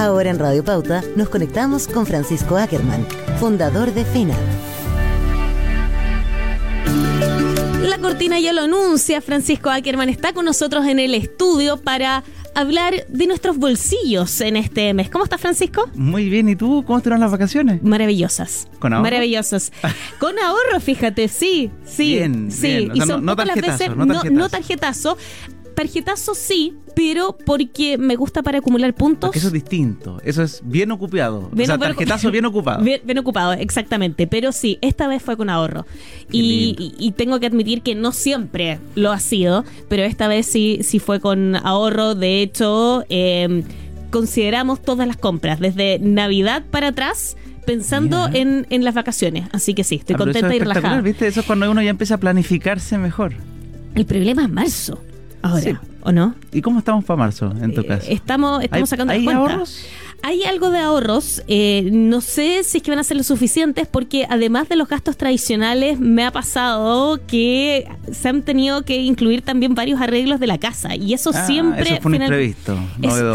Ahora en Radio Pauta nos conectamos con Francisco Ackerman, fundador de FENA. La cortina ya lo anuncia, Francisco Ackerman está con nosotros en el estudio para hablar de nuestros bolsillos en este mes. ¿Cómo estás, Francisco? Muy bien, ¿y tú? ¿Cómo estuvieron las vacaciones? Maravillosas. ¿Con ahorro? Maravillosas. Con ahorro, fíjate, sí, sí. Bien, sí. bien. O Y sea, son no- no tarjetazo, veces- no tarjetazo. no tarjetazo. Tarjetazo sí, pero porque me gusta para acumular puntos. Porque eso es distinto. Eso es bien ocupado. Bien o sea, tarjetazo bien ocupado. Bien, bien ocupado, exactamente. Pero sí, esta vez fue con ahorro. Y, lindo. y- y tengo que admitir que no siempre lo ha sido, pero esta vez sí, sí fue con ahorro. De hecho, eh, consideramos todas las compras, desde Navidad para atrás, pensando en, en las vacaciones. Así que sí, estoy Ah, eso contenta es y relajada. ¿viste? Eso es cuando uno ya empieza a planificarse mejor. El problema es marzo, ahora, Sí. ¿O no? ¿Y cómo estamos para marzo, en tu Eh, caso? Estamos, estamos ¿Hay- sacando ¿Hay ahorros? Hay algo de ahorros, eh, no sé si es que van a ser lo suficientes porque además de los gastos tradicionales me ha pasado que se han tenido que incluir también varios arreglos de la casa y eso Ah, siempre... Eso fue un final- imprevisto,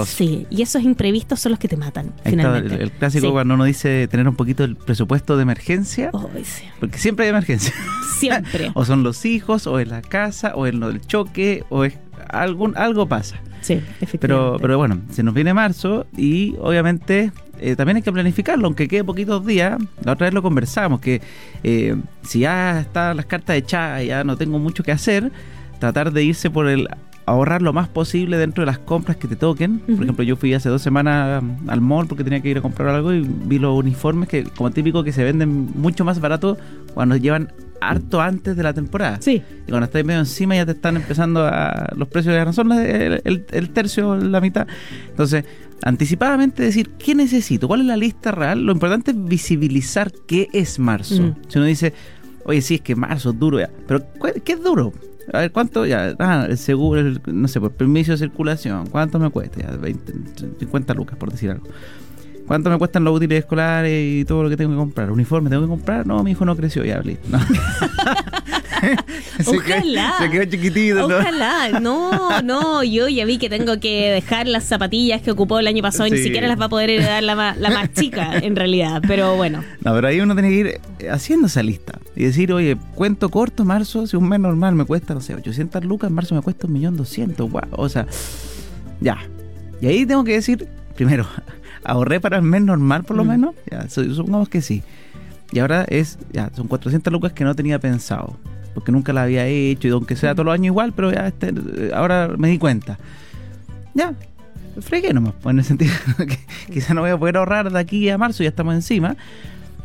es- sí, y esos imprevistos son los que te matan Ahí está finalmente. el, el clásico Sí. cuando uno dice tener un poquito el presupuesto de emergencia, Ay, sí. porque siempre hay emergencia. Siempre. o son los hijos, o es la casa, o es lo del choque, o es algún algo pasa. Sí, efectivamente. Pero, pero bueno, se nos viene marzo y obviamente eh, también hay que planificarlo, aunque quede poquitos días. La otra vez lo conversamos, que eh, si ya están las cartas echadas, ya no tengo mucho que hacer, tratar de irse por el ahorrar lo más posible dentro de las compras que te toquen. Por ejemplo, yo fui hace dos semanas al mall porque tenía que ir a comprar algo y vi los uniformes que, como típico, que se venden mucho más barato cuando llevan harto antes de la temporada. Sí, Y cuando estáis medio encima ya te están empezando a... Los precios son la- el, el- el tercio, la mitad. Entonces, anticipadamente decir qué necesito, cuál es la lista real. Lo importante es visibilizar qué es marzo. Mm. Si uno dice, oye, sí, es que marzo es duro ya. Pero, ¿cu- ¿qué es duro? A ver, ¿cuánto? Ya, ah, el seguro, el- no sé, por permiso de circulación. ¿Cuánto me cuesta? Ya, 20, 50 lucas, por decir algo. ¿Cuánto me cuestan los útiles escolares y todo lo que tengo que comprar? ¿Uniforme tengo que comprar? No, mi hijo no creció, ya hablé. No. Se quedó- Ojalá. se quedó chiquitito. ¿no? Ojalá, no, no, yo ya vi que tengo que dejar las zapatillas que ocupó el año pasado y ni Sí. siquiera las va a poder heredar la, la más chica, en realidad, pero bueno. No, pero ahí uno tiene que ir eh, haciendo esa lista y decir, oye, cuento corto, marzo, si un mes normal me cuesta, no sé, 800 lucas, en marzo me cuesta 1.200.000, wow, o sea, ya. Y ahí tengo que decir, primero, ahorré para el mes normal por lo Mm. menos, ya, su- supongamos que sí. Y ahora es, ya, son 400 lucas que no tenía pensado, porque nunca la había hecho, y aunque sea todos los años igual, pero ya este, ahora me di cuenta. Ya, fregué nomás, pues en el sentido que quizá no voy a poder ahorrar de aquí a marzo, ya estamos encima.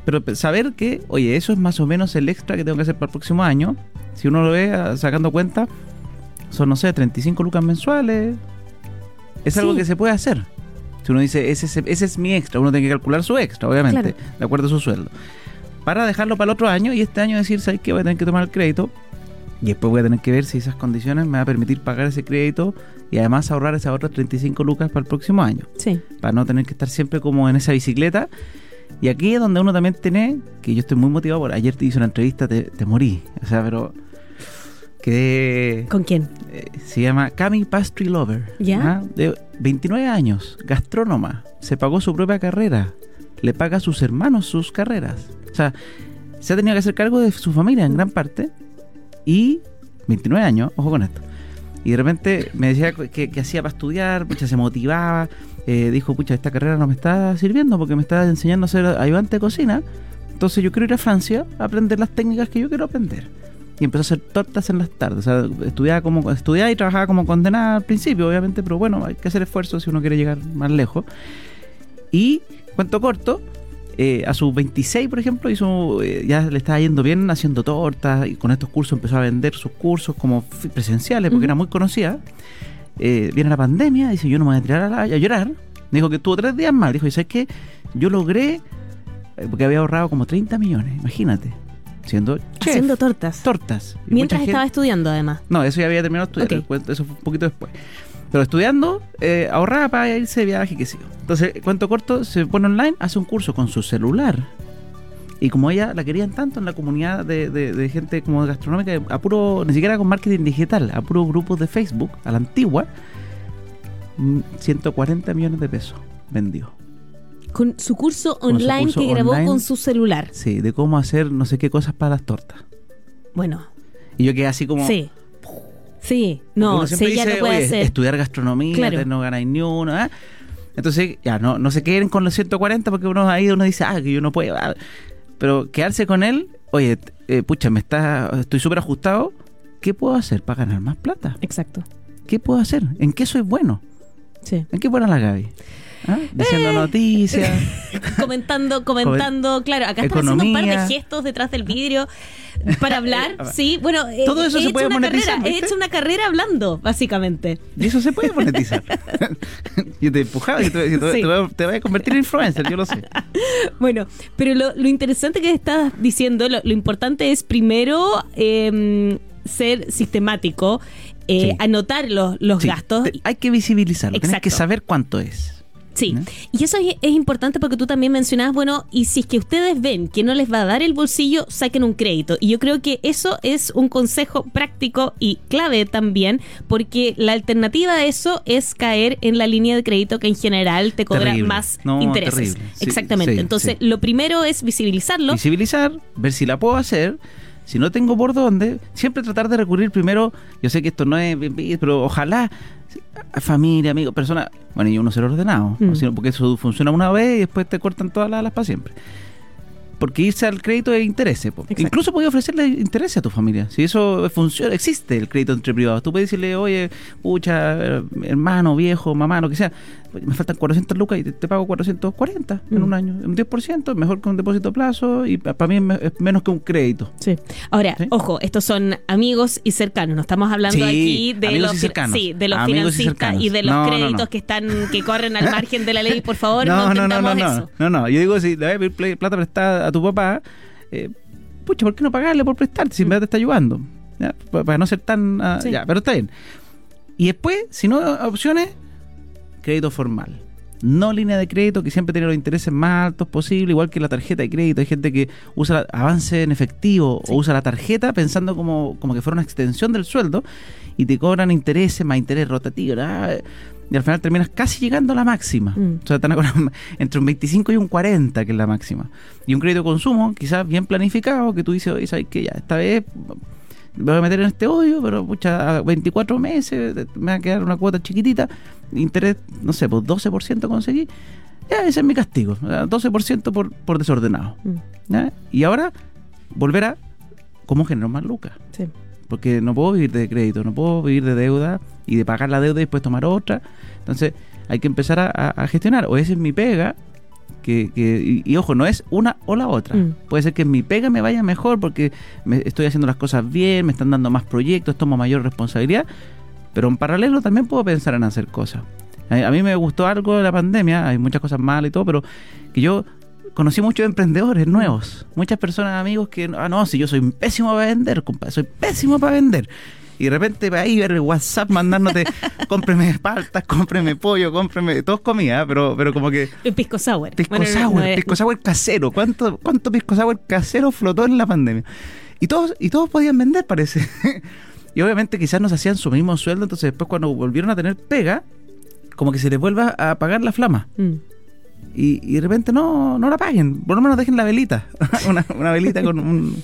Pero pe- saber que, oye, eso es más o menos el extra que tengo que hacer para el próximo año. Si uno lo ve ah, sacando cuenta, son, no sé, 35 lucas mensuales. Es algo que se puede hacer. Si uno dice, ese, es- ese es mi extra, uno tiene que calcular su extra, obviamente, Claro. de acuerdo a su sueldo. Para dejarlo para el otro año y este año decir, ¿sabes qué? Voy a tener que tomar el crédito. Y después voy a tener que ver si esas condiciones me va a permitir pagar ese crédito y además ahorrar esas otras 35 lucas para el próximo año Sí. para no tener que estar siempre como en esa bicicleta. Y aquí es donde uno también tiene, que yo estoy muy motivado por, ayer te hice una entrevista, te, te morí, o sea, pero que ¿Con quién? se llama Cami Pastry Lover, ¿Ya? ¿ah? de 29 años, gastrónoma, se pagó su propia carrera, le paga a sus hermanos sus carreras, o sea, se ha tenido que hacer cargo de su familia en gran parte y 29 años, ojo con esto. Y de repente me decía que, que hacía para estudiar, pucha, se motivaba. eh, dijo, pucha, esta carrera no me está sirviendo porque me está enseñando a ser ayudante de cocina. Entonces yo quiero ir a Francia a aprender las técnicas que yo quiero aprender. Y empezó a hacer tortas en las tardes. O sea, estudiaba, como, estudiaba y trabajaba como condenada al principio, obviamente, pero bueno, hay que hacer esfuerzo si uno quiere llegar más lejos. Y, cuento corto, eh, a sus 26, por ejemplo, hizo, eh, ya le estaba yendo bien haciendo tortas y con estos cursos empezó a vender sus cursos como presenciales porque era muy conocida. Eh, viene la pandemia, dice yo no me voy a tirar a, la- a llorar. Dijo que tuvo tres días más. Dijo, ¿y sabes qué? Yo logré, porque había ahorrado como 30 millones, imagínate, siendo chef, Haciendo tortas. tortas. Y Mientras estaba gente- estudiando, además. no, eso ya había terminado de estudiar, eso fue un poquito después. Pero estudiando, eh, ahorraba para irse de viaje, qué sé yo. Entonces, cuento corto, se pone online, hace un curso con su celular. Y como ella la querían tanto en la comunidad de, de- de gente como gastronómica, a puro, ni siquiera con marketing digital, a puro grupos de Facebook, a la antigua, mm, 140 millones de pesos. vendió. Con su curso su online curso que grabó online. con su celular. Sí, de cómo hacer no sé qué cosas para las tortas. Bueno, Y yo quedé así como... sí. Sí, no, ella dice, lo puede "Oye, hacer. estudiar gastronomía, Claro. no ganáis ni uno. ¿ah?". Entonces, ya, no, no se queden con los 140 porque uno ahí uno dice, ah, que yo no puedo. ah". Pero quedarse con él, oye, eh, pucha, me está, estoy súper ajustado. ¿Qué puedo hacer para ganar más plata? Exacto. ¿Qué puedo hacer? ¿En qué soy bueno? Sí. ¿En qué buena la Gaby? ¿Ah? Diciendo Eh. noticias. comentando, comentando, claro, acá están haciendo un par de gestos detrás del vidrio para hablar, sí, bueno, eh, Todo eso he se puede una monetizar, carrera, he hecho una carrera hablando, básicamente. Y eso se puede monetizar. yo te empujaba y te, te- Sí. te voy a- te voy a convertir en influencer, yo lo sé. Bueno, pero lo, lo interesante que estás diciendo, lo, lo importante es primero eh, ser sistemático, eh, Sí. anotar los, los Sí, gastos. hay que visibilizarlo, tienes Exacto. que saber cuánto es. Sí, ¿no? y eso es, es importante porque tú también mencionabas, bueno, y si es que ustedes ven que no les va a dar el bolsillo, saquen un crédito. Y yo creo que eso es un consejo práctico y clave también, porque la alternativa a eso es caer en la línea de crédito que en general te cobra Terrible. más No, intereses. terrible. Sí, Exactamente. sí, Entonces, sí. lo primero es visibilizarlo. Visibilizar, ver si la puedo hacer. Si no tengo por dónde, siempre tratar de recurrir primero. Yo sé que esto no es, pero ojalá familia, amigos, personas. Bueno, y uno ser ordenado, Mm. o si no, porque eso funciona una vez y después te cortan todas las alas para siempre. Porque irse al crédito es interés. Incluso puedes ofrecerle interés a tu familia. Si eso funciona, existe el crédito entre privados. Tú puedes decirle, oye, pucha, hermano, viejo, mamá, lo que sea, me faltan 400 lucas y te, te pago 440 en Mm. un año. Un 10%, mejor que un depósito a plazo y para mí es, me- es menos que un crédito. Sí. Ahora, Sí. ojo, estos son amigos y cercanos. No estamos hablando Sí, aquí de los, sí, de los Amigos y financistas y, de los No, créditos no. que están que corren al margen de la ley. Por favor, no, no, no, no, eso. no, no. Yo digo, si le vas a pedir pl- plata prestada a tu papá, eh, pucha, ¿por qué no pagarle por prestarte si en verdad te está ayudando? Para no ser tan... ah. Ya, pero está bien. Y después, si no, opciones, crédito formal. No línea de crédito que siempre tiene los intereses más altos posible, igual que la tarjeta de crédito. Hay gente que usa la- avance en efectivo Sí. o usa la tarjeta pensando como, como que fuera una extensión del sueldo y te cobran intereses más interés rotativo. ah, Y al final terminas casi llegando a la máxima. Mm. O sea, están entre un 25 y un 40, que es la máxima. Y un crédito de consumo, quizás bien planificado, que tú dices, oye, ¿sabes qué? Ya, esta vez me voy a meter en este hoyo, pero pucha, a 24 meses me va a quedar una cuota chiquitita, interés, no sé, pues 12% conseguí. Ya, ese es mi castigo, o sea, 12% por, por desordenado. Mm, ¿ya? Y ahora, volver a cómo generar más lucas. sí. Porque no puedo vivir de crédito, no puedo vivir de deuda y de pagar la deuda y después tomar otra. Entonces hay que empezar a, a- a gestionar. O esa es mi pega, que, que- y, y ojo, no es una o la otra. Mm. Puede ser que en mi pega me vaya mejor porque me estoy haciendo las cosas bien, me están dando más proyectos, tomo mayor responsabilidad. Pero en paralelo también puedo pensar en hacer cosas. A, a mí me gustó algo de la pandemia, hay muchas cosas malas y todo, pero que yo conocí muchos emprendedores nuevos, muchas personas, amigos que, ah, no, si yo soy pésimo para vender, compadre, soy pésimo para vender. Y de repente ahí ver el WhatsApp mandándote, cómpreme paltas, cómpreme pollo, cómpreme, todos comida, pero, pero como que El pisco sour. pisco Bueno, no, sour, no pisco sour casero, ¿cuánto, cuánto pisco sour casero flotó en la pandemia? Y todos, y todos podían vender, parece. y obviamente quizás no se hacían su mismo sueldo, entonces después cuando volvieron a tener pega, como que se les vuelva a apagar la flama. Mm. Y, y de repente no, no la paguen, por lo menos dejen la velita, una, una velita con un,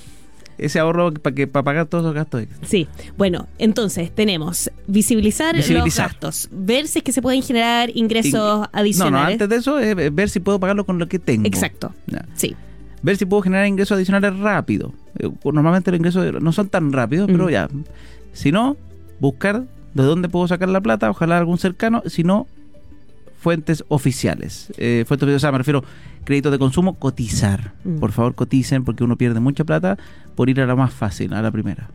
ese ahorro para que para pagar todos los gastos. Sí, bueno, entonces tenemos visibilizar, Visibilizar. los gastos, ver si es que se pueden generar ingresos No, no, adicionales. antes de eso es ver si puedo pagarlo con lo que tengo. Exacto, sí. ver si puedo generar ingresos adicionales rápido. Eh, Normalmente los ingresos no son tan rápidos, Mm. pero ya. Si no, buscar de dónde puedo sacar la plata, ojalá algún cercano, si no, fuentes oficiales. Eh, fuentes oficiales, o sea, me refiero crédito de consumo, cotizar. Mm. Por favor, coticen porque uno pierde mucha plata por ir a la más fácil, a la primera.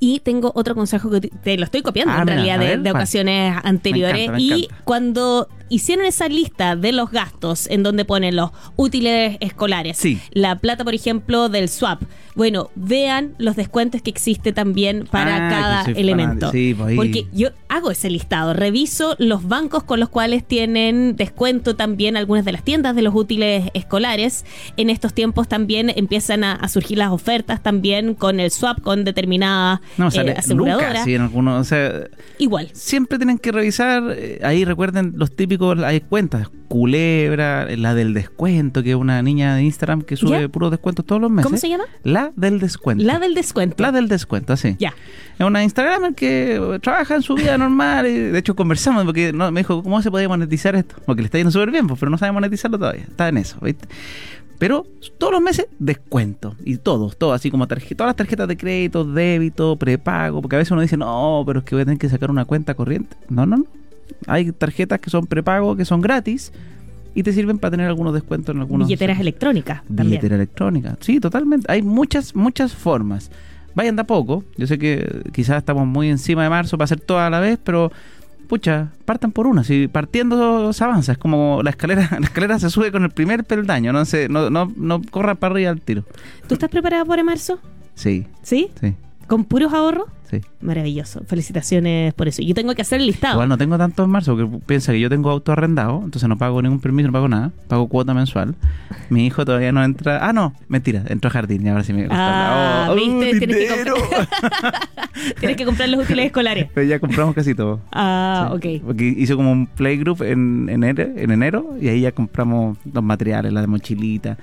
Y tengo otro consejo que te- te lo estoy copiando Ah, en mira, realidad de, ver, de ¿cuál? ocasiones anteriores. Encanta, y cuando hicieron esa lista de los gastos en donde ponen los útiles escolares, Sí. la plata, por ejemplo, del swap, bueno, vean los descuentos que existe también para Ah, cada elemento. Sí, pues. Porque yo hago ese listado, reviso los bancos con los cuales tienen descuento también algunas de las tiendas de los útiles escolares. En estos tiempos también empiezan a, a surgir las ofertas también con el swap con determinada No, eh, aseguradora. lucas, sí, en algunos, o sea, Igual. siempre tienen que revisar, eh, ahí recuerden los típicos típico, hay cuentas, Culebra, la del descuento, que es una niña de Instagram que sube ¿Ya? puros descuentos todos los meses. ¿Cómo se llama? La del descuento. La del descuento. La del descuento, así. Ya. Es una Instagramer que trabaja en su vida normal. Y de hecho, conversamos porque no, me dijo, ¿cómo se podía monetizar esto? Porque le está yendo súper bien, pues, pero no sabe monetizarlo todavía. Está en eso, ¿viste? Pero todos los meses descuento. Y todos, todos, así como tarjeta, todas las tarjetas de crédito, débito, prepago. Porque a veces uno dice, no, pero es que voy a tener que sacar una cuenta corriente. No, no, no. Hay tarjetas que son prepago, que son gratis. Y te sirven para tener algunos descuentos en algunos. Billeteras electrónicas también. Billetera electrónica. Sí, totalmente. Hay muchas, muchas formas. Vayan de a poco. Yo sé que quizás estamos muy encima de marzo para hacer toda a la vez, pero pucha, partan por una. Si partiendo se avanza, es como la escalera, la escalera se sube con el primer peldaño, no se, no, no, no corra para arriba al tiro. ¿Tú estás preparada para marzo? Sí, ¿Sí? sí, ¿Con puros ahorros? sí. Maravilloso. Felicitaciones por eso. Yo tengo que hacer el listado. Igual no tengo tanto en marzo, porque piensa que yo tengo auto arrendado, entonces no pago ningún permiso, no pago nada, pago cuota mensual. Mi hijo todavía no entra. Ah, no, mentira, entró a jardín y ahora sí me Ah, Oh, ¿viste? ¡uh, Tienes que! Tienes que comprar los útiles escolares. Pero ya compramos casi todo. Ah, Sí, ok. Porque hizo como un playgroup en enero, en enero y ahí ya compramos los materiales, la de mochilita.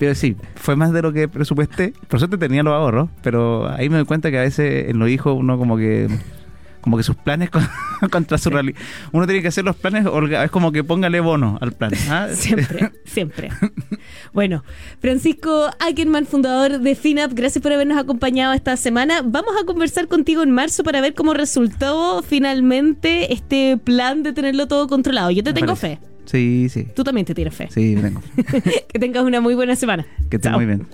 Pero sí, fue más de lo que presupuesté. Por suerte tenía los ahorros, pero ahí me doy cuenta que a veces en los hijos uno como que como que sus planes con- contra su realidad. Uno tiene que hacer los planes, es como que póngale bono al plan. ¿ah? Siempre, siempre. Bueno, Francisco Ackerman, fundador de FinUp, gracias por habernos acompañado esta semana. Vamos a conversar contigo en marzo para ver cómo resultó finalmente este plan de tenerlo todo controlado. Yo te Me tengo parece. fe. Sí, sí. Tú también te tienes fe. Sí, vengo. que tengas una muy buena semana. Que esté Chao. muy bien.